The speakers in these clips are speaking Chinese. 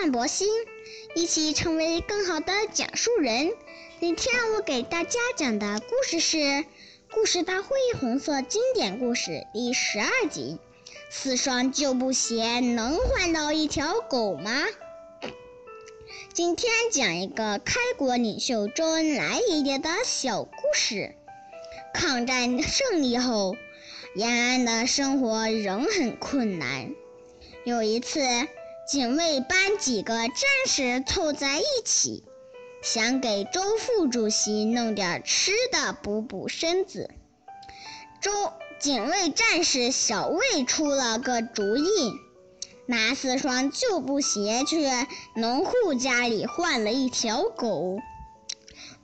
段博新，一起成为更好的讲述人。今天我给大家讲的故事是《故事大会红色经典故事》第十二集：四双旧布鞋能换到一条狗吗？今天讲一个开国领袖周恩来爷爷的小故事。抗战胜利后，延安的生活仍很困难。有一次，警卫班几个战士凑在一起。想给周副主席弄点吃的补补身子，周警卫战士小魏出了个主意，拿四双旧布鞋去农户家里换了一条狗。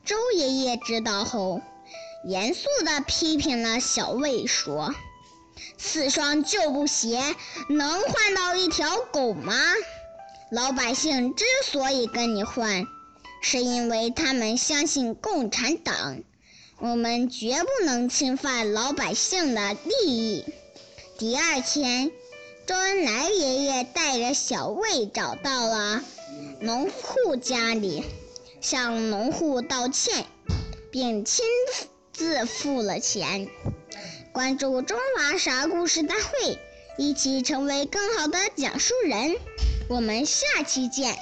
周爷爷知道后，严肃地批评了小魏，说：“四双旧布鞋能换到一条狗吗？老百姓之所以跟你换。”是因为他们相信共产党，我们绝不能侵犯老百姓的利益。第二天，周恩来爷爷带着小魏找到了农户家里，向农户道歉，并亲自付了钱。关注中华啥故事大会，一起成为更好的讲述人。我们下期见。